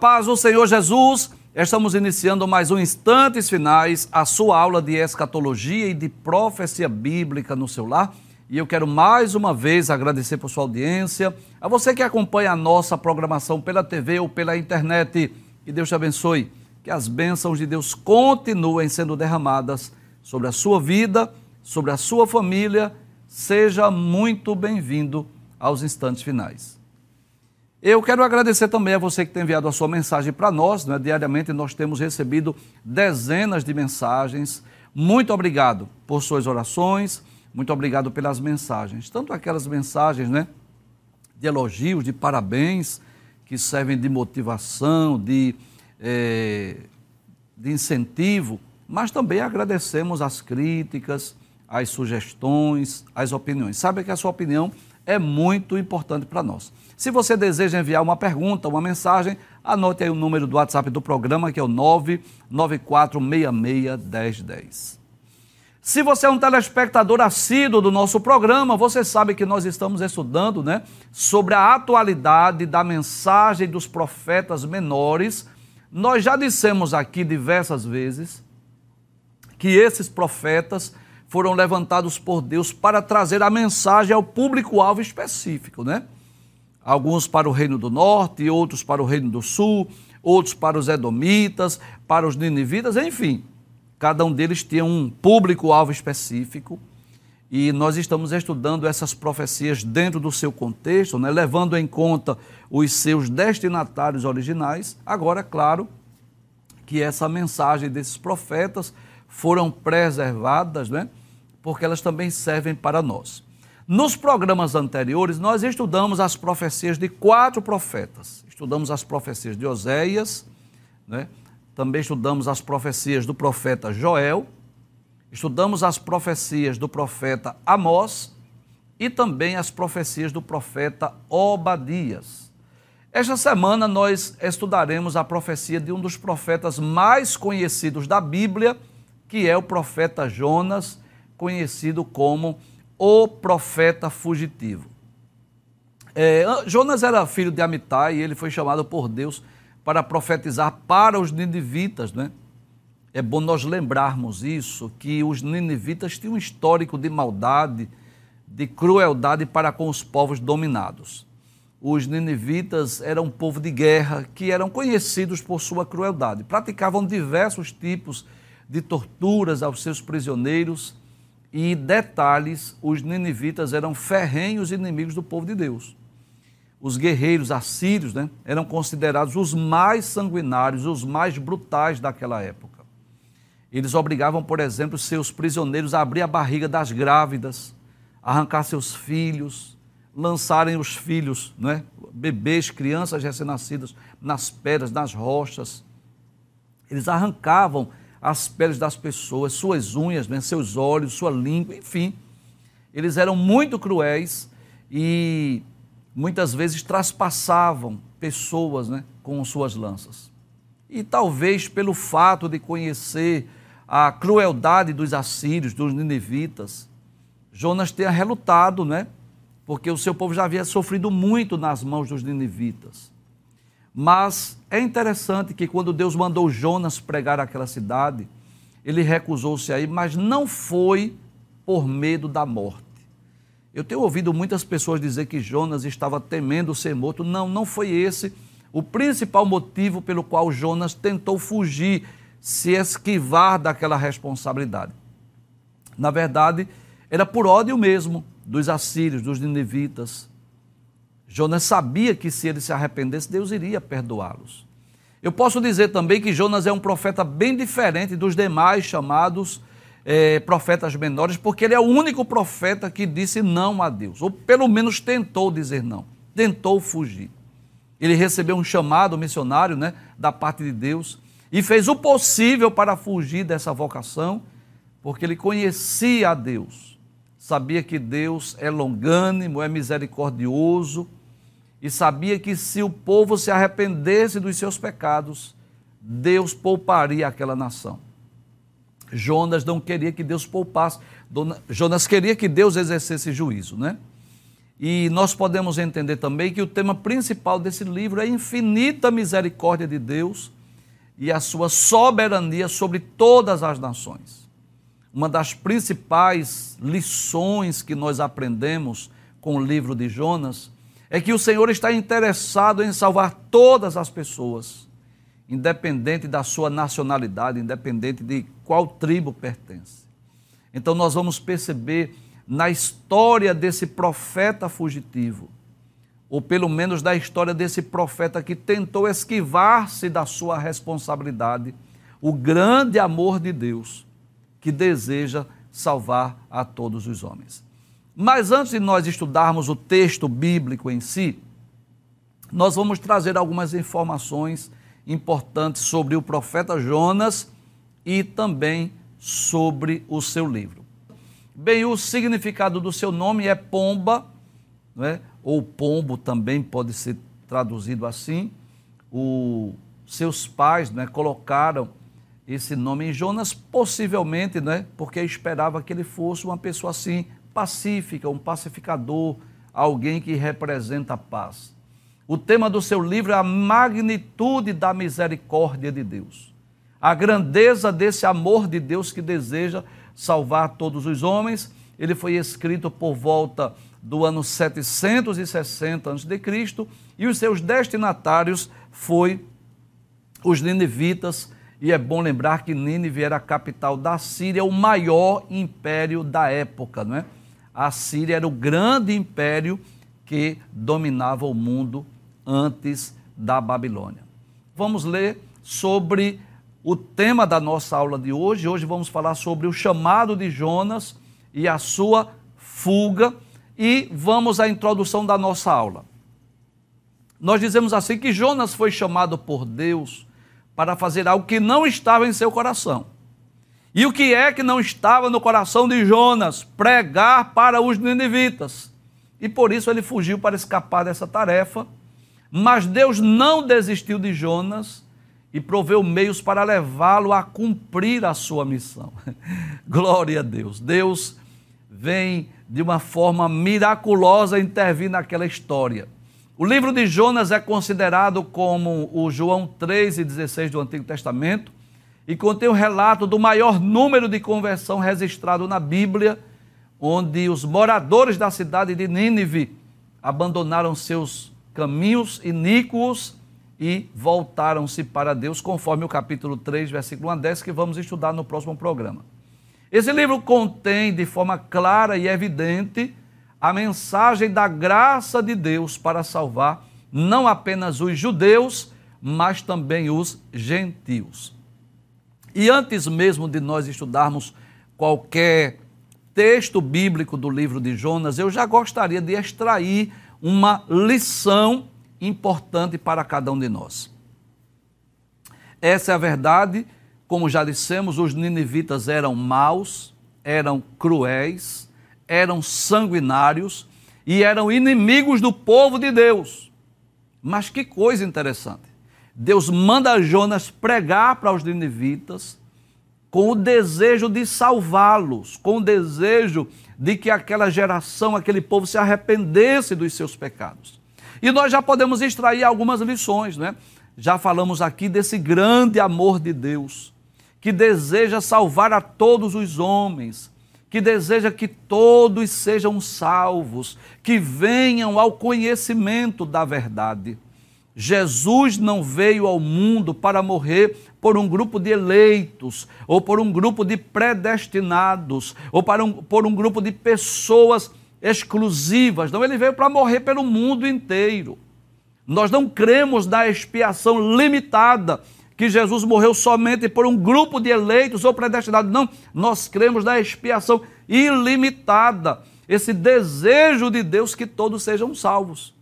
Paz do Senhor Jesus, estamos iniciando mais um Instantes Finais, a sua aula de escatologia e de profecia bíblica no seu lar. E eu quero mais uma vez agradecer por sua audiência, a você que acompanha a nossa programação pela TV ou pela internet. Que Deus te abençoe, que as bênçãos de Deus continuem sendo derramadas sobre a sua vida, sobre a sua família. Seja muito bem-vindo aos Instantes Finais. Eu quero agradecer também a você que tem enviado a sua mensagem para nós. Né? Diariamente nós temos recebido dezenas de mensagens. Muito obrigado por suas orações, muito obrigado pelas mensagens. Tanto aquelas mensagens né, de elogios, de parabéns, que servem de motivação, de, é, de incentivo, mas também agradecemos as críticas, as sugestões, as opiniões. Sabe que a sua opinião é muito importante para nós. Se você deseja enviar uma pergunta, uma mensagem, anote aí o número do WhatsApp do programa, que é o 994661010. Se você é um telespectador assíduo do nosso programa, você sabe que nós estamos estudando né, sobre a atualidade da mensagem dos profetas menores. Nós já dissemos aqui diversas vezes que esses profetas foram levantados por Deus para trazer a mensagem ao público-alvo específico, né? Alguns para o reino do norte, outros para o reino do sul, outros para os edomitas, para os ninivitas, enfim. Cada um deles tinha um público-alvo específico e nós estamos estudando essas profecias dentro do seu contexto, né? levando em conta os seus destinatários originais. Agora, claro, que essa mensagem desses profetas foram preservadas, né? Porque elas também servem para nós. Nos programas anteriores, nós estudamos as profecias de quatro profetas. Estudamos as profecias de Oséias, né? também estudamos as profecias do profeta Joel, estudamos as profecias do profeta Amós e também as profecias do profeta Obadias. Esta semana nós estudaremos a profecia de um dos profetas mais conhecidos da Bíblia, que é o profeta Jonas conhecido como o profeta fugitivo. É, Jonas era filho de Amitai e ele foi chamado por Deus para profetizar para os ninivitas, né? É bom nós lembrarmos isso, que os ninivitas tinham um histórico de maldade, de crueldade para com os povos dominados. Os ninivitas eram um povo de guerra que eram conhecidos por sua crueldade. Praticavam diversos tipos de torturas aos seus prisioneiros e detalhes, os ninivitas eram ferrenhos inimigos do povo de Deus. Os guerreiros assírios né, eram considerados os mais sanguinários, os mais brutais daquela época. Eles obrigavam, por exemplo, seus prisioneiros a abrir a barriga das grávidas, arrancar seus filhos, lançarem os filhos, né, bebês, crianças recém-nascidas, nas pedras, nas rochas. Eles arrancavam as peles das pessoas, suas unhas, né, seus olhos, sua língua, enfim. Eles eram muito cruéis e muitas vezes traspassavam pessoas né, com suas lanças. E talvez pelo fato de conhecer a crueldade dos assírios, dos ninivitas, Jonas tenha relutado, né? Porque o seu povo já havia sofrido muito nas mãos dos ninivitas. Mas é interessante que quando Deus mandou Jonas pregar aquela cidade, ele recusou-se aí, mas não foi por medo da morte. Eu tenho ouvido muitas pessoas dizer que Jonas estava temendo ser morto. Não, não foi esse o principal motivo pelo qual Jonas tentou fugir, se esquivar daquela responsabilidade. Na verdade, era por ódio mesmo dos assírios, dos ninivitas, Jonas sabia que se ele se arrependesse, Deus iria perdoá-los. Eu posso dizer também que Jonas é um profeta bem diferente dos demais chamados é, profetas menores, porque ele é o único profeta que disse não a Deus, ou pelo menos tentou dizer não, tentou fugir. Ele recebeu um chamado missionário né, da parte de Deus e fez o possível para fugir dessa vocação, porque ele conhecia a Deus, sabia que Deus é longânimo, é misericordioso e sabia que se o povo se arrependesse dos seus pecados, Deus pouparia aquela nação. Jonas não queria que Deus poupasse, Jonas queria que Deus exercesse juízo, né? E nós podemos entender também que o tema principal desse livro é a infinita misericórdia de Deus e a sua soberania sobre todas as nações. Uma das principais lições que nós aprendemos com o livro de Jonas é que o Senhor está interessado em salvar todas as pessoas, independente da sua nacionalidade, independente de qual tribo pertence. Então nós vamos perceber na história desse profeta fugitivo, ou pelo menos da história desse profeta que tentou esquivar-se da sua responsabilidade, o grande amor de Deus que deseja salvar a todos os homens. Mas antes de nós estudarmos o texto bíblico em si, nós vamos trazer algumas informações importantes sobre o profeta Jonas e também sobre o seu livro. Bem, o significado do seu nome é pomba, é? ou pombo também pode ser traduzido assim. O, seus pais é? colocaram esse nome em Jonas, possivelmente, né, porque esperava que ele fosse uma pessoa assim, pacífica, um pacificador, alguém que representa a paz. O tema do seu livro é a magnitude da misericórdia de Deus, a grandeza desse amor de Deus que deseja salvar todos os homens. Ele foi escrito por volta do ano 760 a.C. e os seus destinatários foi os ninivitas, e é bom lembrar que Nínive era a capital da Síria, o maior império da época, não é? A Síria era o grande império que dominava o mundo antes da Babilônia. Vamos ler sobre o tema da nossa aula de hoje. Hoje vamos falar sobre o chamado de Jonas e a sua fuga e vamos à introdução da nossa aula. Nós dizemos assim que Jonas foi chamado por Deus para fazer algo que não estava em seu coração. E o que é que não estava no coração de Jonas? Pregar para os ninivitas. E por isso ele fugiu para escapar dessa tarefa. Mas Deus não desistiu de Jonas e proveu meios para levá-lo a cumprir a sua missão. Glória a Deus. Deus vem de uma forma miraculosa intervir naquela história. O livro de Jonas é considerado como o João 3 e 16 do Antigo Testamento e contém o relato do maior número de conversão registrado na Bíblia, onde os moradores da cidade de Nínive abandonaram seus caminhos iníquos e voltaram-se para Deus, conforme o capítulo 3, versículo 1 a 10, que vamos estudar no próximo programa. Esse livro contém de forma clara e evidente a mensagem da graça de Deus para salvar não apenas os judeus, mas também os gentios. E antes mesmo de nós estudarmos qualquer texto bíblico do livro de Jonas, eu já gostaria de extrair uma lição importante para cada um de nós. Essa é a verdade, como já dissemos, os ninivitas eram maus, eram cruéis, eram sanguinários e eram inimigos do povo de Deus. Mas que coisa interessante. Deus manda Jonas pregar para os ninivitas com o desejo de salvá-los, com o desejo de que aquela geração, aquele povo se arrependesse dos seus pecados. E nós já podemos extrair algumas lições, né? Já falamos aqui desse grande amor de Deus, que deseja salvar a todos os homens, que deseja que todos sejam salvos, que venham ao conhecimento da verdade. Jesus não veio ao mundo para morrer por um grupo de eleitos, ou por um grupo de predestinados, ou para um, por um grupo de pessoas exclusivas, não, ele veio para morrer pelo mundo inteiro. Nós não cremos na expiação limitada, que Jesus morreu somente por um grupo de eleitos ou predestinados. Não, nós cremos na expiação ilimitada, esse desejo de Deus que todos sejam salvos.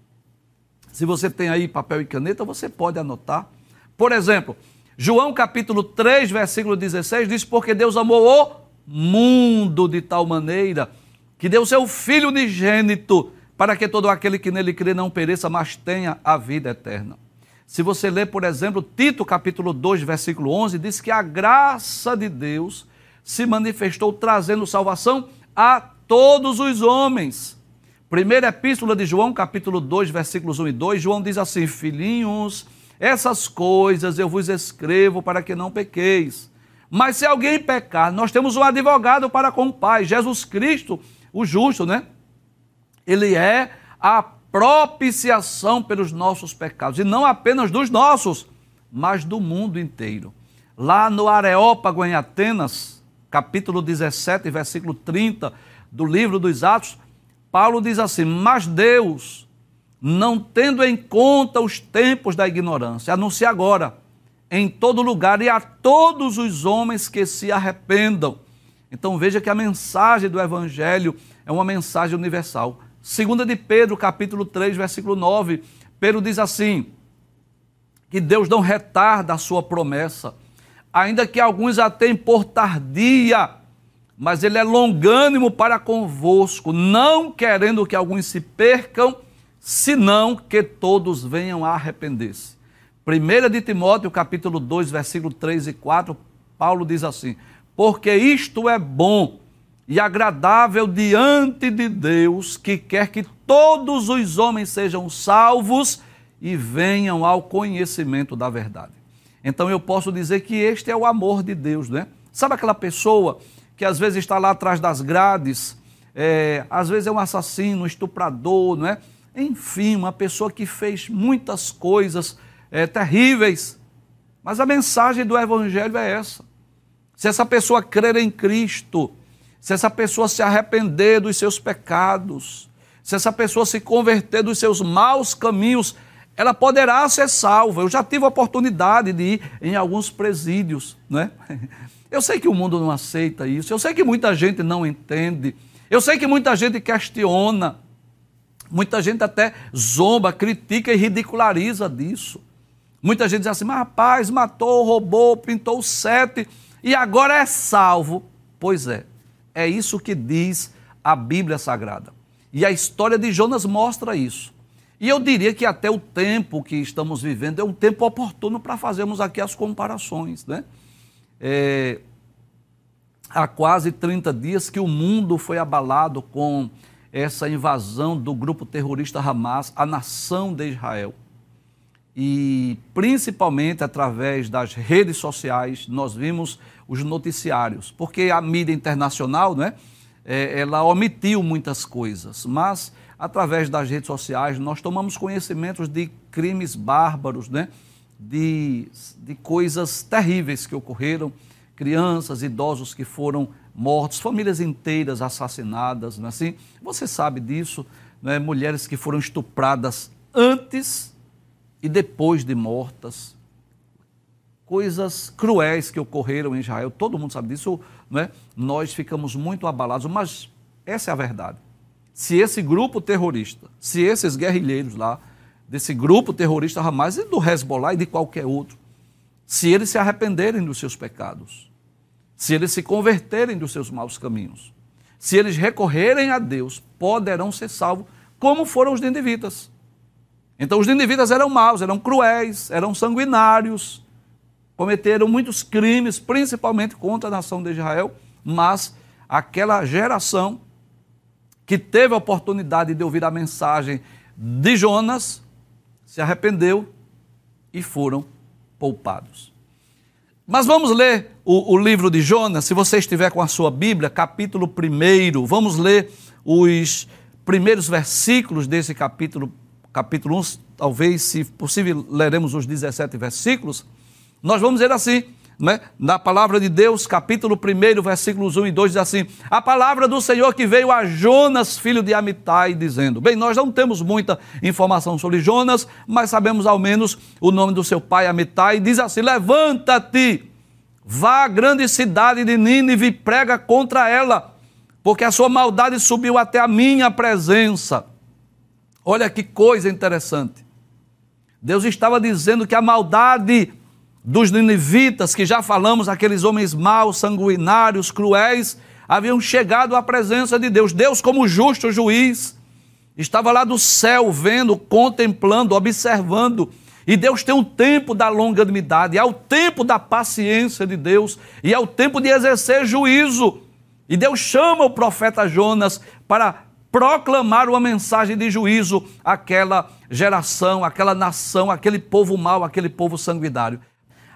Se você tem aí papel e caneta, você pode anotar. Por exemplo, João capítulo 3, versículo 16 diz: Porque Deus amou o mundo de tal maneira que deu seu Filho unigênito, para que todo aquele que nele crê não pereça, mas tenha a vida eterna. Se você ler, por exemplo, Tito capítulo 2, versículo 11, diz que a graça de Deus se manifestou trazendo salvação a todos os homens, Primeira epístola de João, capítulo 2, versículos 1 e 2, João diz assim: Filhinhos, essas coisas eu vos escrevo para que não pequeis. Mas se alguém pecar, nós temos um advogado para com o Pai, Jesus Cristo, o justo, né? Ele é a propiciação pelos nossos pecados, e não apenas dos nossos, mas do mundo inteiro. Lá no Areópago, em Atenas, capítulo 17, versículo 30 do livro dos Atos, Paulo diz assim: Mas Deus, não tendo em conta os tempos da ignorância, anuncia agora em todo lugar e a todos os homens que se arrependam. Então veja que a mensagem do evangelho é uma mensagem universal. Segunda de Pedro, capítulo 3, versículo 9, Pedro diz assim: que Deus não retarda a sua promessa, ainda que alguns a tenham por tardia, mas ele é longânimo para convosco, não querendo que alguns se percam, senão que todos venham a arrepender-se. 1 de Timóteo, capítulo 2, versículo 3 e 4, Paulo diz assim: Porque isto é bom e agradável diante de Deus, que quer que todos os homens sejam salvos e venham ao conhecimento da verdade. Então eu posso dizer que este é o amor de Deus, né? Sabe aquela pessoa que às vezes está lá atrás das grades, é, às vezes é um assassino, um estuprador, não é? Enfim, uma pessoa que fez muitas coisas é, terríveis. Mas a mensagem do Evangelho é essa. Se essa pessoa crer em Cristo, se essa pessoa se arrepender dos seus pecados, se essa pessoa se converter dos seus maus caminhos, ela poderá ser salva. Eu já tive a oportunidade de ir em alguns presídios, né? Eu sei que o mundo não aceita isso, eu sei que muita gente não entende, eu sei que muita gente questiona, muita gente até zomba, critica e ridiculariza disso. Muita gente diz assim, mas rapaz, matou, roubou, pintou sete e agora é salvo. Pois é, é isso que diz a Bíblia Sagrada. E a história de Jonas mostra isso. E eu diria que até o tempo que estamos vivendo é um tempo oportuno para fazermos aqui as comparações, né? É, há quase 30 dias que o mundo foi abalado com essa invasão do grupo terrorista Hamas à nação de Israel. E principalmente através das redes sociais, nós vimos os noticiários, porque a mídia internacional, né, é, ela omitiu muitas coisas, mas através das redes sociais nós tomamos conhecimentos de crimes bárbaros, né, de, de coisas terríveis que ocorreram, crianças, idosos que foram mortos, famílias inteiras assassinadas, não é assim? Você sabe disso, né? mulheres que foram estupradas antes e depois de mortas, coisas cruéis que ocorreram em Israel, todo mundo sabe disso, né? nós ficamos muito abalados, mas essa é a verdade. Se esse grupo terrorista, se esses guerrilheiros lá, desse grupo terrorista Hamas e do Hezbollah e de qualquer outro, se eles se arrependerem dos seus pecados, se eles se converterem dos seus maus caminhos, se eles recorrerem a Deus, poderão ser salvos, como foram os ninivitas. Então, os ninivitas eram maus, eram cruéis, eram sanguinários, cometeram muitos crimes, principalmente contra a nação de Israel, mas aquela geração que teve a oportunidade de ouvir a mensagem de Jonas se arrependeu e foram poupados. Mas vamos ler o, o, livro de Jonas, se você estiver com a sua Bíblia, capítulo 1. Vamos ler os primeiros versículos desse capítulo, capítulo 1. Talvez, se possível, leremos os 17 versículos. Nós vamos ler assim: né? na palavra de Deus, capítulo 1, versículos 1 e 2, diz assim: A palavra do Senhor que veio a Jonas, filho de Amitai, dizendo: Bem, nós não temos muita informação sobre Jonas, mas sabemos ao menos o nome do seu pai, Amitai, diz assim: Levanta-te, vá à grande cidade de Nínive e prega contra ela, porque a sua maldade subiu até a minha presença. Olha que coisa interessante. Deus estava dizendo que a maldade dos ninivitas, que já falamos, aqueles homens maus, sanguinários, cruéis, haviam chegado à presença de Deus. Deus, como justo juiz, estava lá do céu, vendo, contemplando, observando. E Deus tem um tempo da longanimidade, é o tempo da paciência de Deus, e é o tempo de exercer juízo. E Deus chama o profeta Jonas para proclamar uma mensagem de juízo àquela geração, àquela nação, aquele povo mau, aquele povo sanguinário.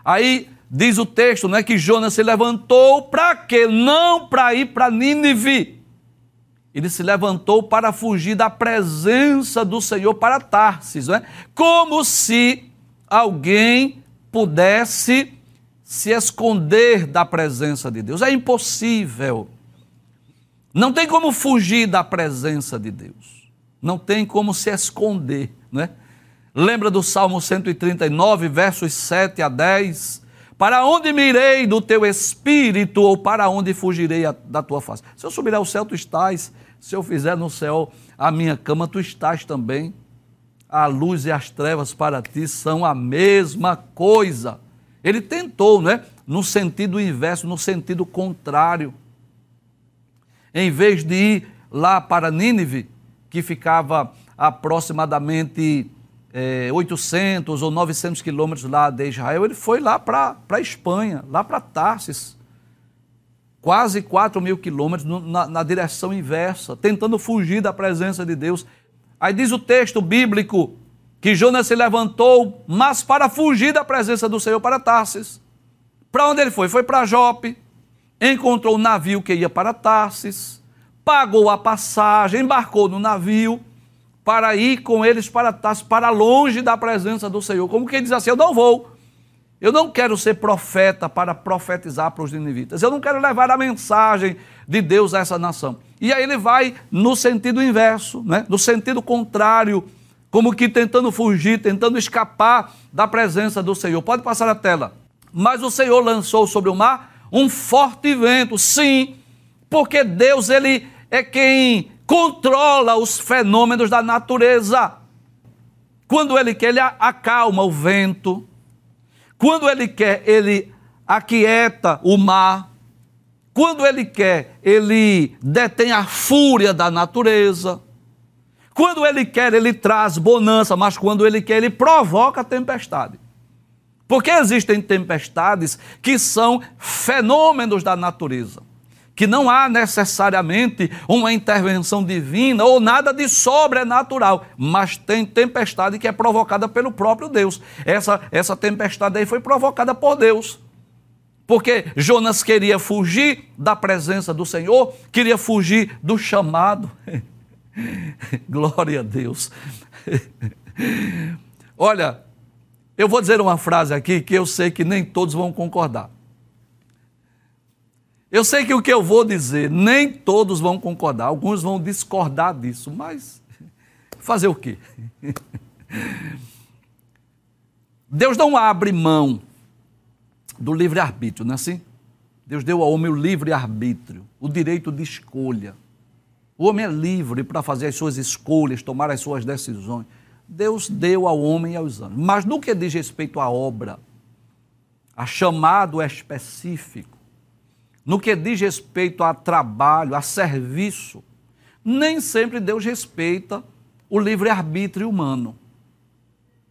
Aí diz o texto, não é que Jonas se levantou para quê? Não para ir para Nínive. Ele se levantou para fugir da presença do Senhor para Tarsis, não é? Como se alguém pudesse se esconder da presença de Deus. É impossível. Não tem como fugir da presença de Deus. Não tem como se esconder, não é? Lembra do Salmo 139, versos 7 a 10? Para onde me irei do teu espírito, ou para onde fugirei da tua face? Se eu subir ao céu, tu estás. Se eu fizer no céu a minha cama, tu estás também. A luz e as trevas para ti são a mesma coisa. Ele tentou, né? No sentido inverso, no sentido contrário. Em vez de ir lá para Nínive, que ficava aproximadamente é, 800 ou 900 quilômetros lá de Israel, ele foi lá para a Espanha, lá para Tarsis, quase 4 mil quilômetros na, na direção inversa, tentando fugir da presença de Deus. Aí diz o texto bíblico que Jonas se levantou, mas para fugir da presença do Senhor para Tarsis. Para onde ele foi? Foi para Jope, encontrou um navio que ia para Tarsis, pagou a passagem, embarcou no navio para ir com eles para para longe da presença do Senhor. Como quem diz assim: Eu não vou. Eu não quero ser profeta para profetizar para os ninivitas. Eu não quero levar a mensagem de Deus a essa nação. E aí ele vai no sentido inverso, né? no sentido contrário como que tentando fugir, tentando escapar da presença do Senhor. Pode passar a tela. Mas o Senhor lançou sobre o mar um forte vento, sim, porque Deus ele é quem controla os fenômenos da natureza. Quando ele quer, ele acalma o vento. Quando ele quer, ele aquieta o mar. Quando ele quer, ele detém a fúria da natureza. Quando ele quer, ele traz bonança, mas quando ele quer, ele provoca tempestade. Porque existem tempestades que são fenômenos da natureza, que não há necessariamente uma intervenção divina ou nada de sobrenatural, mas tem tempestade que é provocada pelo próprio Deus. Essa, essa tempestade aí foi provocada por Deus. Porque Jonas queria fugir da presença do Senhor, queria fugir do chamado. Glória a Deus. Olha, eu vou dizer uma frase aqui que eu sei que nem todos vão concordar. Eu sei que o que eu vou dizer, nem todos vão concordar, alguns vão discordar disso, mas fazer o quê? Deus não abre mão do livre-arbítrio, não é assim? Deus deu ao homem o livre-arbítrio, o direito de escolha. O homem é livre para fazer as suas escolhas, tomar as suas decisões. Deus deu ao homem e aos anjos. Mas no que diz respeito à obra, a chamado específico, no que diz respeito a trabalho, a serviço, nem sempre Deus respeita o livre-arbítrio humano.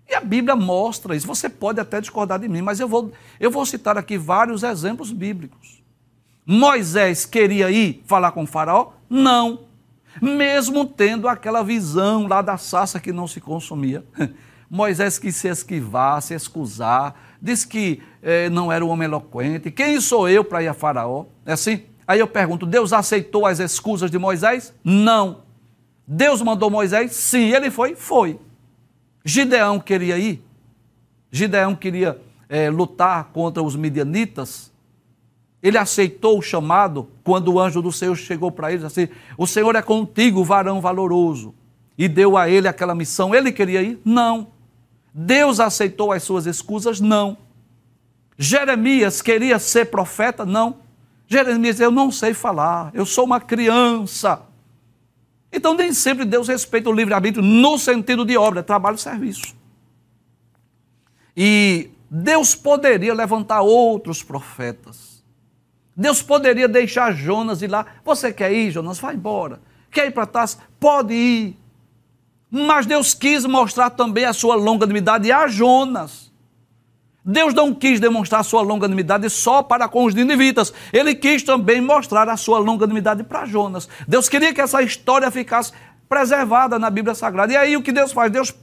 E a Bíblia mostra isso. Você pode até discordar de mim, mas eu vou, eu vou citar aqui vários exemplos bíblicos. Moisés queria ir falar com o faraó? Não mesmo tendo aquela visão lá da sassa que não se consumia. Moisés quis se esquivar, se excusar, disse que eh, não era um homem eloquente. Quem sou eu para ir a Faraó? É assim? Aí eu pergunto: Deus aceitou as excusas de Moisés? Não. Deus mandou Moisés? Sim. Ele foi? Foi. Gideão queria ir? Gideão queria eh, lutar contra os midianitas? Ele aceitou o chamado quando o anjo do Senhor chegou para ele assim: O Senhor é contigo, varão valoroso. E deu a ele aquela missão. Ele queria ir? Não. Deus aceitou as suas escusas? Não. Jeremias queria ser profeta? Não. Jeremias, eu não sei falar, eu sou uma criança. Então, nem sempre Deus respeita o livre-arbítrio no sentido de obra, trabalho e serviço. E Deus poderia levantar outros profetas Deus poderia deixar Jonas ir lá. Você quer ir, Jonas? Vai embora. Quer ir para Tarso? Pode ir. Mas Deus quis mostrar também a sua longanimidade a Jonas. Deus não quis demonstrar sua longanimidade só para com os ninivitas. Ele quis também mostrar a sua longanimidade para Jonas. Deus queria que essa história ficasse preservada na Bíblia Sagrada. E aí o que Deus faz? Deus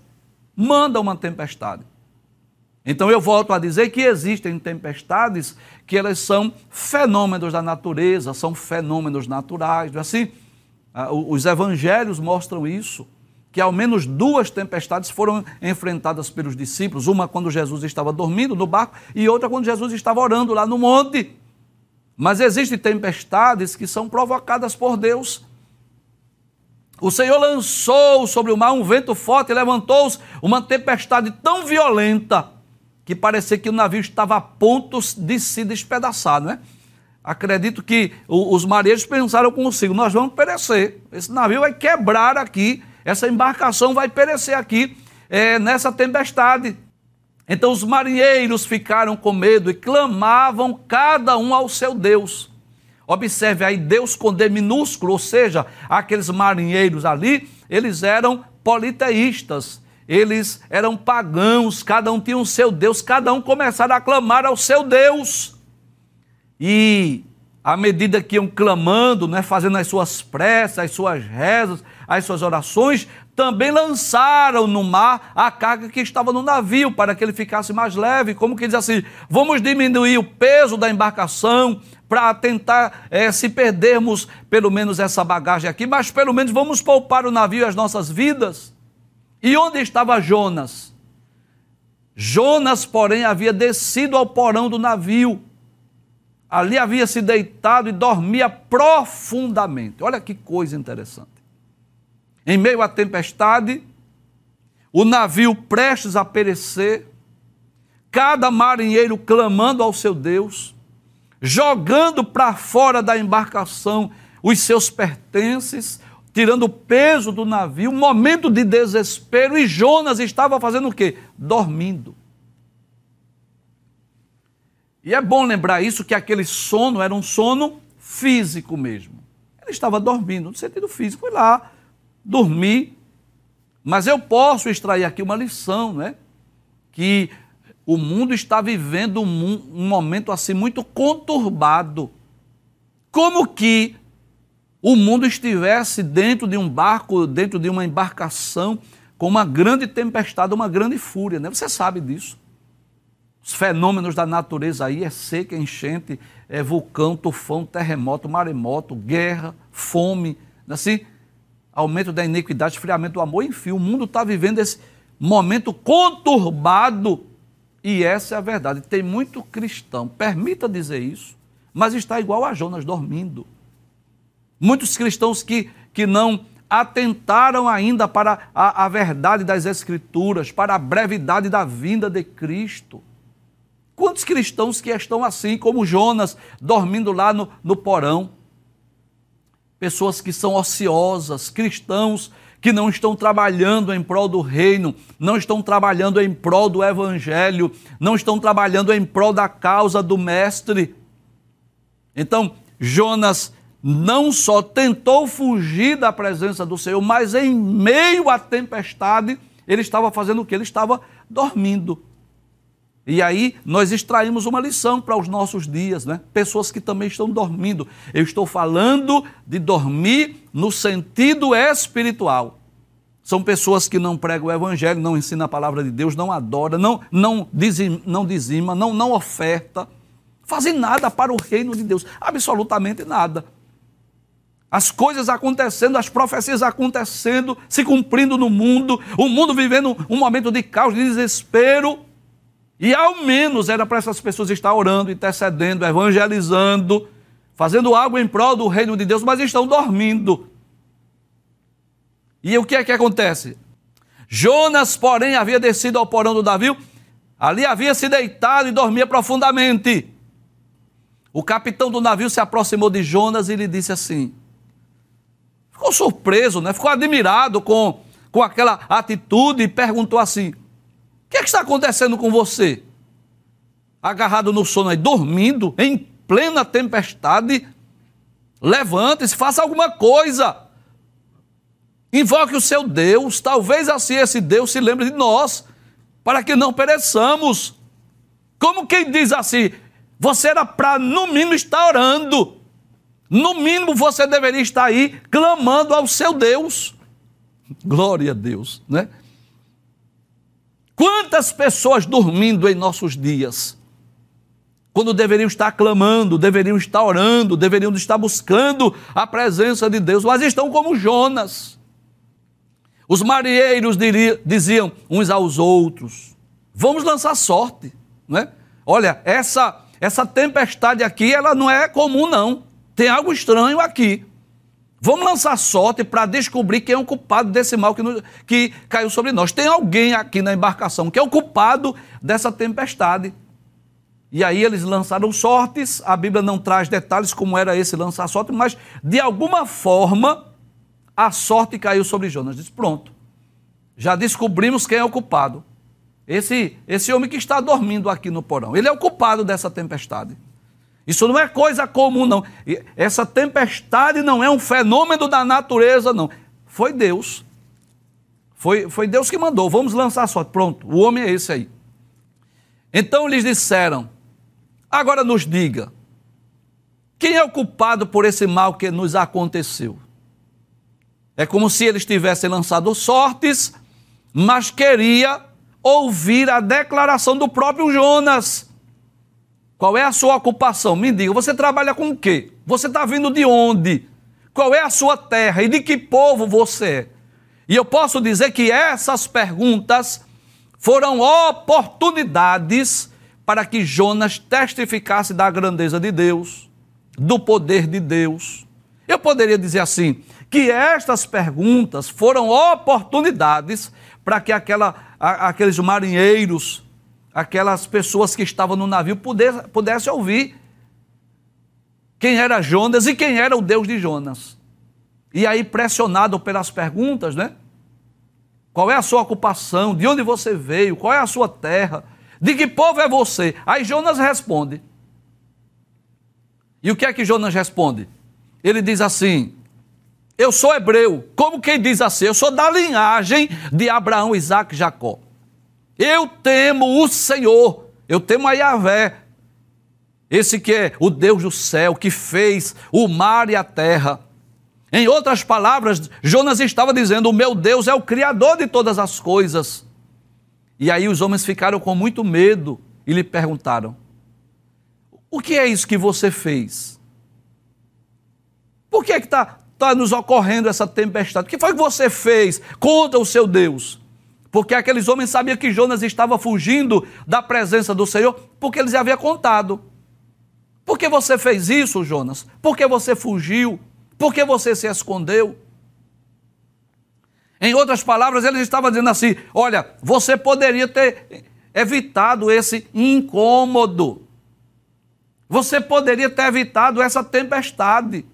manda uma tempestade. Então eu volto a dizer que existem tempestades que elas são fenômenos da natureza, são fenômenos naturais. É assim, ah, os evangelhos mostram isso que ao menos duas tempestades foram enfrentadas pelos discípulos, uma quando Jesus estava dormindo no barco e outra quando Jesus estava orando lá no monte. Mas existem tempestades que são provocadas por Deus. O Senhor lançou sobre o mar um vento forte e levantou-se uma tempestade tão violenta que parecia que o navio estava a ponto de se despedaçar, não é? Acredito que os marinheiros pensaram consigo: nós vamos perecer, esse navio vai quebrar aqui essa embarcação vai perecer aqui é, nessa tempestade. Então os marinheiros ficaram com medo e clamavam cada um ao seu Deus. Observe aí, Deus com D minúsculo, ou seja, aqueles marinheiros ali, eles eram politeístas, eles eram pagãos, cada um tinha um seu Deus, cada um começaram a clamar ao seu Deus. E à medida que iam clamando, né, fazendo as suas preces, as suas rezas, as suas orações, também lançaram no mar a carga que estava no navio, para que ele ficasse mais leve. Como que diz assim: vamos diminuir o peso da embarcação para tentar, é, se perdermos pelo menos essa bagagem aqui, mas pelo menos vamos poupar o navio e as nossas vidas. E onde estava Jonas? Jonas, porém, havia descido ao porão do navio. Ali havia se deitado e dormia profundamente. Olha que coisa interessante em meio à tempestade, o navio prestes a perecer, cada marinheiro clamando ao seu Deus, jogando para fora da embarcação os seus pertences, tirando o peso do navio, um momento de desespero, e Jonas estava fazendo o quê? Dormindo. E é bom lembrar isso, que aquele sono era um sono físico mesmo. Ele estava dormindo, no sentido físico, foi lá, dormir. Mas eu posso extrair aqui uma lição, né? Que o mundo está vivendo um, um momento assim muito conturbado. Como que o mundo estivesse dentro de um barco, dentro de uma embarcação, com uma grande tempestade, uma grande fúria, né? Você sabe disso. Os fenômenos da natureza aí é seca, enchente, é vulcão, tufão, terremoto, maremoto, guerra, fome, assim aumento da iniquidade, esfriamento do amor, enfim, o mundo está vivendo esse momento conturbado. E essa é a verdade. Tem muito cristão, permita dizer isso, mas está igual a Jonas dormindo. Muitos cristãos que, que não atentaram ainda para a, a verdade das Escrituras, para a brevidade da vinda de Cristo. Quantos cristãos que estão assim, como Jonas, dormindo lá no, no porão? Pessoas que são ociosas, cristãos que não estão trabalhando em prol do reino, não estão trabalhando em prol do evangelho, não estão trabalhando em prol da causa do mestre. Então, Jonas não só tentou fugir da presença do Senhor, mas em meio à tempestade, ele estava fazendo o que? Ele estava dormindo. E aí nós extraímos uma lição para os nossos dias, né? Pessoas que também estão dormindo. Eu estou falando de dormir no sentido espiritual. São pessoas que não pregam o evangelho, não ensinam a palavra de Deus, não adoram, não não dizima, não, dizima, não, não oferta, fazem nada para o reino de Deus, absolutamente nada. As coisas acontecendo, as profecias acontecendo, se cumprindo no mundo, o mundo vivendo um momento de caos, de desespero, e ao menos era para essas pessoas estar orando, intercedendo, evangelizando, fazendo algo em prol do reino de Deus, mas estão dormindo. E o que é que acontece? Jonas, porém, havia descido ao porão do navio, ali havia se deitado e dormia profundamente. O capitão do navio se aproximou de Jonas e lhe disse assim: ficou surpreso, né? ficou admirado com, com aquela atitude e perguntou assim: o que, é que está acontecendo com você? Agarrado no sono aí, dormindo, em plena tempestade. Levante-se, faça alguma coisa. Invoque o seu Deus. Talvez assim esse Deus se lembre de nós, para que não pereçamos. Como quem diz assim, você era para, no mínimo, estar orando. No mínimo, você deveria estar aí clamando ao seu Deus. Glória a Deus, né? Quantas pessoas dormindo em nossos dias, quando deveriam estar clamando, deveriam estar orando, deveriam estar buscando a presença de Deus, mas estão como Jonas. Os marinheiros diziam uns aos outros: Vamos lançar sorte, né? Olha, essa essa tempestade aqui, ela não é comum não. Tem algo estranho aqui. Vamos lançar sorte para descobrir quem é o culpado desse mal que, que caiu sobre nós. Tem alguém aqui na embarcação que é o culpado dessa tempestade. E aí eles lançaram sortes, a Bíblia não traz detalhes como era esse lançar sorte, mas de alguma forma a sorte caiu sobre Jonas. Diz: pronto, já descobrimos quem é o culpado. Esse, esse homem que está dormindo aqui no porão, ele é o culpado dessa tempestade. Isso não é coisa comum, não. Essa tempestade não é um fenômeno da natureza, não. Foi Deus. Foi, foi Deus que mandou. Vamos lançar sorte. Pronto, o homem é esse aí. Então lhes disseram: Agora nos diga, quem é o culpado por esse mal que nos aconteceu? É como se eles tivessem lançado sortes, mas queria ouvir a declaração do próprio Jonas. Qual é a sua ocupação? Me diga, você trabalha com o quê? Você está vindo de onde? Qual é a sua terra e de que povo você é? E eu posso dizer que essas perguntas foram oportunidades para que Jonas testificasse da grandeza de Deus, do poder de Deus. Eu poderia dizer assim, que estas perguntas foram oportunidades para que aquela, aqueles marinheiros aquelas pessoas que estavam no navio pudessem pudesse ouvir quem era Jonas e quem era o Deus de Jonas. E aí, pressionado pelas perguntas, né? Qual é a sua ocupação? De onde você veio? Qual é a sua terra? De que povo é você? Aí Jonas responde. E o que é que Jonas responde? Ele diz assim: Eu sou hebreu. Como quem diz assim? Eu sou da linhagem de Abraão, Isaac e Jacó. Eu temo o Senhor, eu temo a Yahvé, esse que é o Deus do céu, que fez o mar e a terra. Em outras palavras, Jonas estava dizendo: O meu Deus é o Criador de todas as coisas. E aí os homens ficaram com muito medo e lhe perguntaram: O que é isso que você fez? Por que é que está tá nos ocorrendo essa tempestade? O que foi que você fez contra o seu Deus? Porque aqueles homens sabiam que Jonas estava fugindo da presença do Senhor, porque eles haviam contado. Por que você fez isso, Jonas? Por que você fugiu? Por que você se escondeu? Em outras palavras, eles estavam dizendo assim: olha, você poderia ter evitado esse incômodo. Você poderia ter evitado essa tempestade.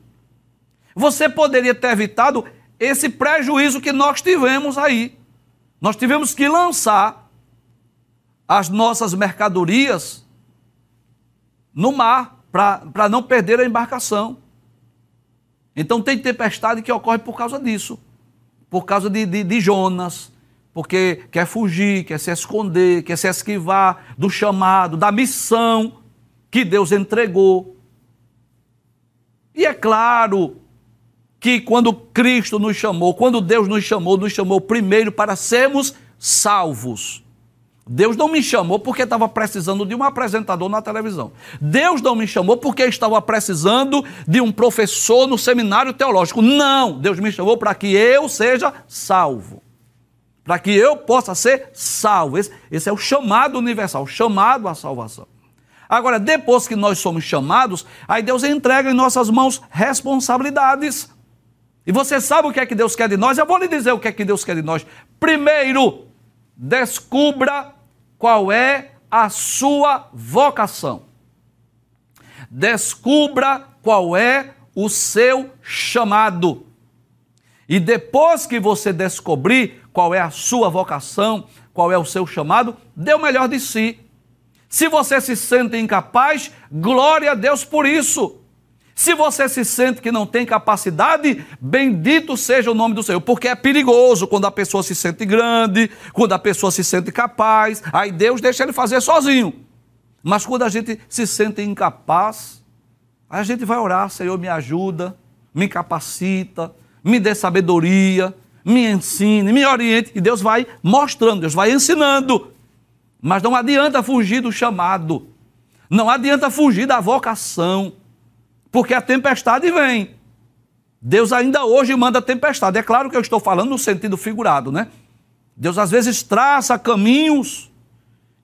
Você poderia ter evitado esse prejuízo que nós tivemos aí. Nós tivemos que lançar as nossas mercadorias no mar para não perder a embarcação. Então tem tempestade que ocorre por causa disso, por causa de, de, de Jonas, porque quer fugir, quer se esconder, quer se esquivar do chamado, da missão que Deus entregou. E é claro que quando Cristo nos chamou, quando Deus nos chamou, nos chamou primeiro para sermos salvos. Deus não me chamou porque estava precisando de um apresentador na televisão. Deus não me chamou porque estava precisando de um professor no seminário teológico. Não, Deus me chamou para que eu seja salvo. Para que eu possa ser salvo. Esse, esse é o chamado universal, o chamado à salvação. Agora, depois que nós somos chamados, aí Deus entrega em nossas mãos responsabilidades. E você sabe o que é que Deus quer de nós? Eu vou lhe dizer o que é que Deus quer de nós. Primeiro, descubra qual é a sua vocação. Descubra qual é o seu chamado. E depois que você descobrir qual é a sua vocação, qual é o seu chamado, dê o melhor de si. Se você se sente incapaz, glória a Deus por isso. Se você se sente que não tem capacidade, bendito seja o nome do Senhor, porque é perigoso quando a pessoa se sente grande, quando a pessoa se sente capaz, aí Deus deixa ele fazer sozinho. Mas quando a gente se sente incapaz, a gente vai orar, Senhor, me ajuda, me capacita, me dê sabedoria, me ensine, me oriente. E Deus vai mostrando, Deus vai ensinando. Mas não adianta fugir do chamado. Não adianta fugir da vocação. Porque a tempestade vem. Deus ainda hoje manda tempestade. É claro que eu estou falando no sentido figurado, né? Deus às vezes traça caminhos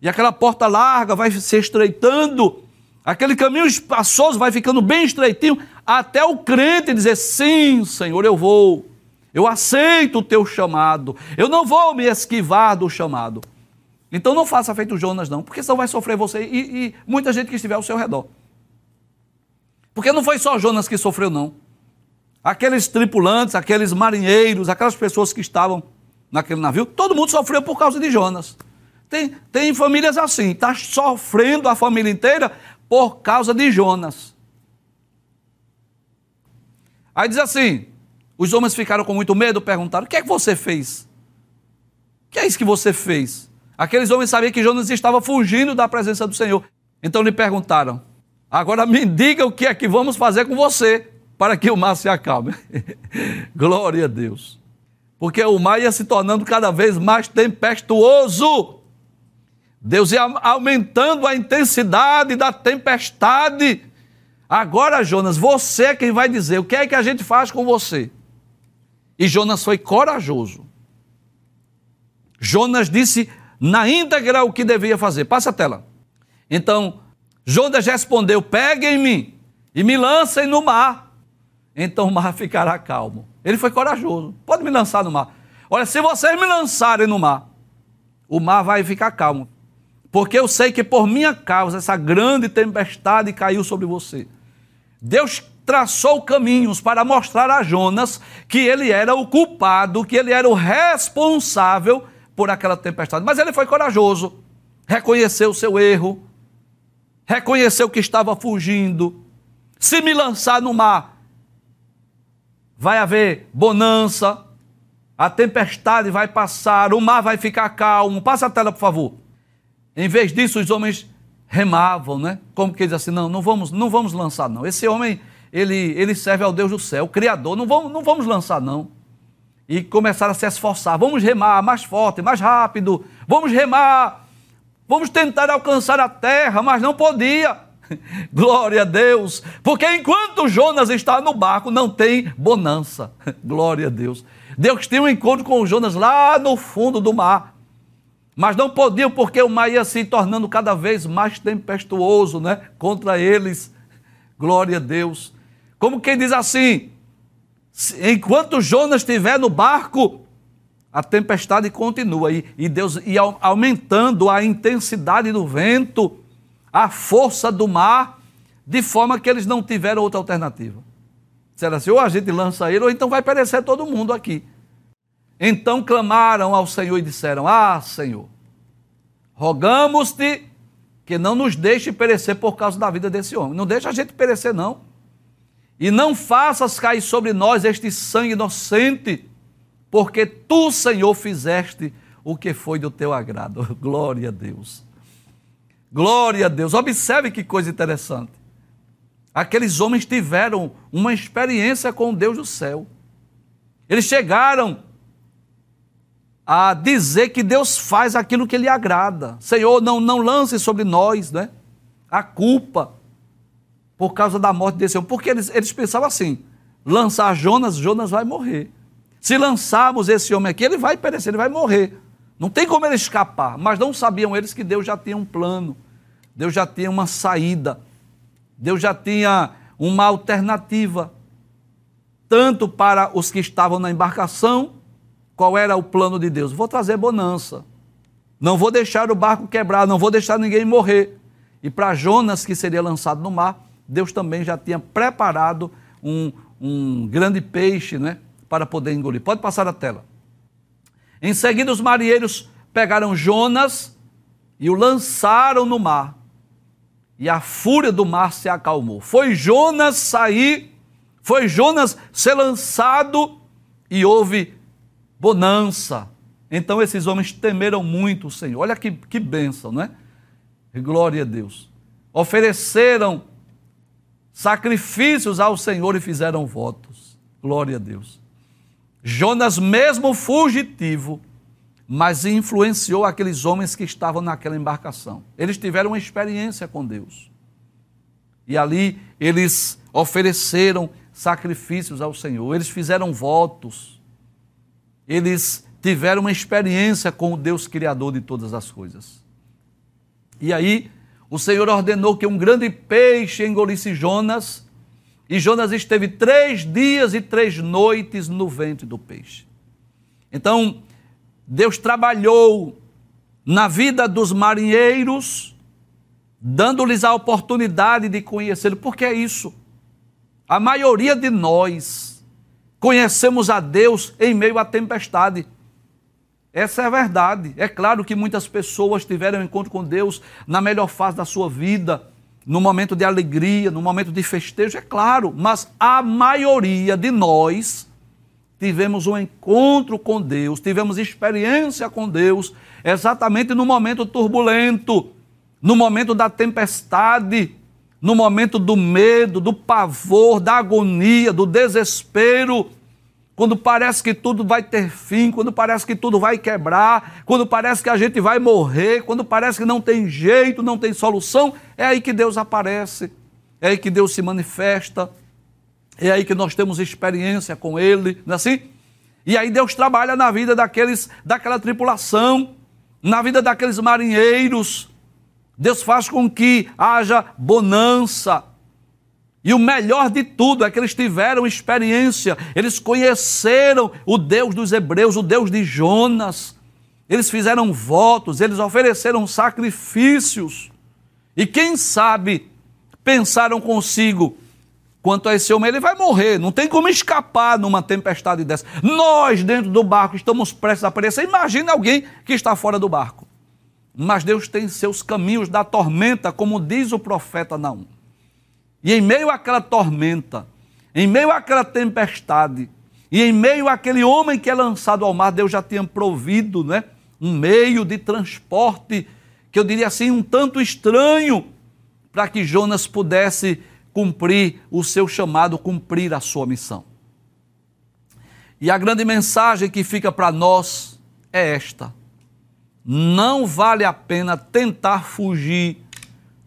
e aquela porta larga vai se estreitando, aquele caminho espaçoso vai ficando bem estreitinho, até o crente dizer: Sim, Senhor, eu vou, eu aceito o teu chamado, eu não vou me esquivar do chamado. Então não faça feito Jonas, não, porque senão vai sofrer você e, e muita gente que estiver ao seu redor. Porque não foi só Jonas que sofreu, não. Aqueles tripulantes, aqueles marinheiros, aquelas pessoas que estavam naquele navio, todo mundo sofreu por causa de Jonas. Tem, tem famílias assim, está sofrendo a família inteira por causa de Jonas. Aí diz assim: os homens ficaram com muito medo, perguntaram: o que é que você fez? O que é isso que você fez? Aqueles homens sabiam que Jonas estava fugindo da presença do Senhor. Então lhe perguntaram: agora me diga o que é que vamos fazer com você para que o mar se acalme. Glória a Deus. Porque o mar ia se tornando cada vez mais tempestuoso. Deus ia aumentando a intensidade da tempestade. Agora, Jonas, você é quem vai dizer o que é que a gente faz com você. E Jonas foi corajoso. Jonas disse na íntegra o que devia fazer. Passa a tela. Então, Jonas respondeu: Peguem-me e me lancem no mar. Então o mar ficará calmo. Ele foi corajoso. Pode me lançar no mar. Olha, se vocês me lançarem no mar, o mar vai ficar calmo porque eu sei que por minha causa essa grande tempestade caiu sobre você. Deus traçou caminhos para mostrar a Jonas que ele era o culpado, que ele era o responsável por aquela tempestade. Mas ele foi corajoso, reconheceu o seu erro, reconheceu que estava fugindo. Se me lançar no mar, vai haver bonança, a tempestade vai passar, o mar vai ficar calmo. Passa a tela, por favor. Em vez disso, os homens remavam, né? Como que diz assim, não, não vamos, não vamos lançar não. Esse homem, ele, ele serve ao Deus do céu, o Criador, não vamos, não vamos lançar não. E começaram a se esforçar, vamos remar mais forte, mais rápido, vamos remar, vamos tentar alcançar a terra, mas não podia. Glória a Deus, porque enquanto Jonas está no barco, não tem bonança. Glória a Deus. Deus tem um encontro com Jonas lá no fundo do mar. Mas não podiam porque o mar ia se tornando cada vez mais tempestuoso né, contra eles. Glória a Deus. Como quem diz assim: enquanto Jonas estiver no barco, a tempestade continua. E, e Deus ia aumentando a intensidade do vento, a força do mar, de forma que eles não tiveram outra alternativa. Será assim: ou a gente lança ele, ou então vai perecer todo mundo aqui. Então clamaram ao Senhor e disseram: Ah, Senhor, rogamos-te que não nos deixe perecer por causa da vida desse homem. Não deixa a gente perecer, não. E não faças cair sobre nós este sangue inocente, porque tu, Senhor, fizeste o que foi do teu agrado. Glória a Deus. Glória a Deus. Observe que coisa interessante. Aqueles homens tiveram uma experiência com Deus do céu. Eles chegaram a dizer que Deus faz aquilo que lhe agrada. Senhor, não, não lance sobre nós né, a culpa por causa da morte desse homem. Porque eles, eles pensavam assim: lançar Jonas, Jonas vai morrer. Se lançarmos esse homem aqui, ele vai perecer, ele vai morrer. Não tem como ele escapar. Mas não sabiam eles que Deus já tinha um plano, Deus já tinha uma saída, Deus já tinha uma alternativa, tanto para os que estavam na embarcação, qual era o plano de Deus? Vou trazer bonança. Não vou deixar o barco quebrar, não vou deixar ninguém morrer. E para Jonas, que seria lançado no mar, Deus também já tinha preparado um, um grande peixe né, para poder engolir. Pode passar a tela. Em seguida, os marinheiros pegaram Jonas e o lançaram no mar. E a fúria do mar se acalmou. Foi Jonas sair, foi Jonas ser lançado e houve bonança. Então esses homens temeram muito o Senhor. Olha que, que bênção, não é? Glória a Deus. ofereceram sacrifícios ao Senhor e fizeram votos. Glória a Deus. Jonas, mesmo fugitivo, mas influenciou aqueles homens que estavam naquela embarcação. Eles tiveram uma experiência com Deus. E ali eles ofereceram sacrifícios ao Senhor, eles fizeram votos, eles tiveram uma experiência com o Deus Criador de todas as coisas. E aí, o Senhor ordenou que um grande peixe engolisse Jonas, e Jonas esteve três dias e três noites no ventre do peixe. Então, Deus trabalhou na vida dos marinheiros, dando-lhes a oportunidade de conhecê-lo, porque é isso. A maioria de nós conhecemos a Deus em meio à tempestade. Essa é a verdade. É claro que muitas pessoas tiveram um encontro com Deus na melhor fase da sua vida, no momento de alegria, no momento de festejo, é claro, mas a maioria de nós tivemos um encontro com Deus, tivemos experiência com Deus, exatamente no momento turbulento, no momento da tempestade, no momento do medo, do pavor, da agonia, do desespero quando parece que tudo vai ter fim, quando parece que tudo vai quebrar, quando parece que a gente vai morrer, quando parece que não tem jeito, não tem solução, é aí que Deus aparece, é aí que Deus se manifesta, é aí que nós temos experiência com Ele, não é assim? E aí Deus trabalha na vida daqueles, daquela tripulação, na vida daqueles marinheiros. Deus faz com que haja bonança, e o melhor de tudo é que eles tiveram experiência, eles conheceram o Deus dos Hebreus, o Deus de Jonas. Eles fizeram votos, eles ofereceram sacrifícios. E quem sabe pensaram consigo: quanto a esse homem, ele vai morrer, não tem como escapar numa tempestade dessa. Nós, dentro do barco, estamos prestes a aparecer. Imagina alguém que está fora do barco. Mas Deus tem seus caminhos da tormenta, como diz o profeta Naum. E em meio àquela tormenta, em meio àquela tempestade, e em meio àquele homem que é lançado ao mar, Deus já tinha provido né, um meio de transporte, que eu diria assim, um tanto estranho, para que Jonas pudesse cumprir o seu chamado, cumprir a sua missão. E a grande mensagem que fica para nós é esta: não vale a pena tentar fugir,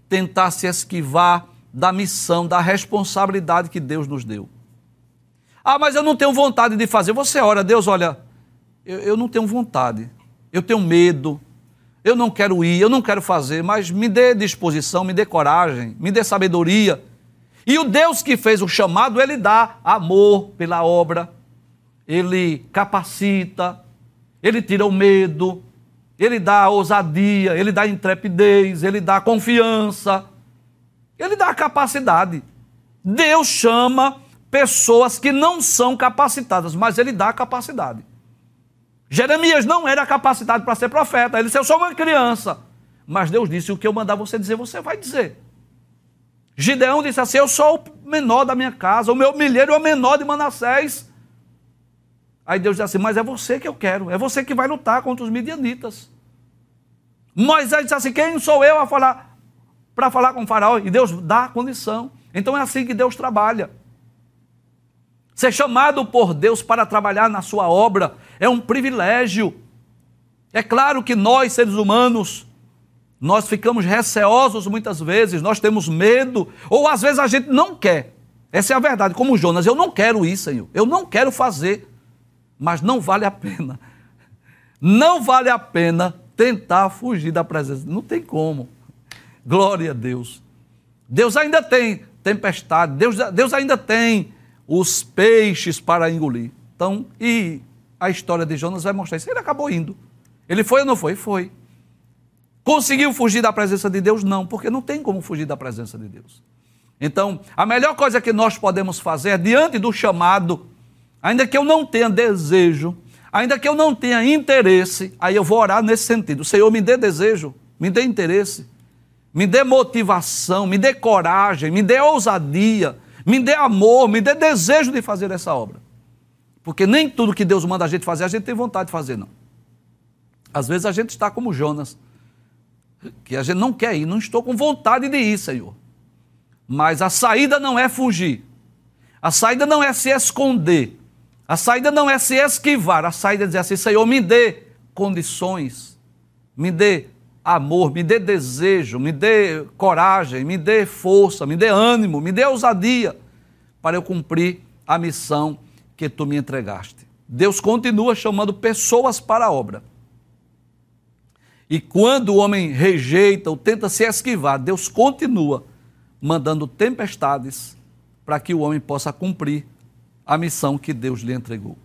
tentar se esquivar da missão, da responsabilidade que Deus nos deu. Ah, mas eu não tenho vontade de fazer. Você ora, Deus, olha, eu, eu não tenho vontade, eu tenho medo, eu não quero ir, eu não quero fazer, mas me dê disposição, me dê coragem, me dê sabedoria. E o Deus que fez o chamado, ele dá amor pela obra, ele capacita, ele tira o medo, ele dá ousadia, ele dá intrepidez, ele dá confiança. Ele dá a capacidade. Deus chama pessoas que não são capacitadas, mas ele dá a capacidade. Jeremias não era capacitado para ser profeta, ele disse: Eu sou uma criança. Mas Deus disse: O que eu mandar você dizer, você vai dizer. Gideão disse assim: Eu sou o menor da minha casa, o meu milheiro é o menor de Manassés. Aí Deus disse assim: Mas é você que eu quero, é você que vai lutar contra os midianitas. Moisés disse assim: Quem sou eu a falar? Para falar com o faraó e Deus dá a condição. Então é assim que Deus trabalha. Ser chamado por Deus para trabalhar na sua obra é um privilégio. É claro que nós, seres humanos, nós ficamos receosos muitas vezes, nós temos medo, ou às vezes a gente não quer. Essa é a verdade, como Jonas, eu não quero isso, Senhor, eu não quero fazer, mas não vale a pena. Não vale a pena tentar fugir da presença, não tem como. Glória a Deus. Deus ainda tem tempestade, Deus, Deus ainda tem os peixes para engolir. Então, e a história de Jonas vai mostrar isso. Ele acabou indo. Ele foi ou não foi? Foi. Conseguiu fugir da presença de Deus? Não, porque não tem como fugir da presença de Deus. Então, a melhor coisa que nós podemos fazer diante do chamado, ainda que eu não tenha desejo, ainda que eu não tenha interesse, aí eu vou orar nesse sentido. Senhor, me dê desejo, me dê interesse me dê motivação, me dê coragem, me dê ousadia, me dê amor, me dê desejo de fazer essa obra. Porque nem tudo que Deus manda a gente fazer, a gente tem vontade de fazer, não. Às vezes a gente está como Jonas. que a gente não quer ir, não estou com vontade de ir, Senhor. Mas a saída não é fugir. A saída não é se esconder. A saída não é se esquivar. A saída é dizer assim: Senhor, me dê condições, me dê amor, me dê desejo, me dê coragem, me dê força, me dê ânimo, me dê ousadia para eu cumprir a missão que tu me entregaste. Deus continua chamando pessoas para a obra. E quando o homem rejeita ou tenta se esquivar, Deus continua mandando tempestades para que o homem possa cumprir a missão que Deus lhe entregou.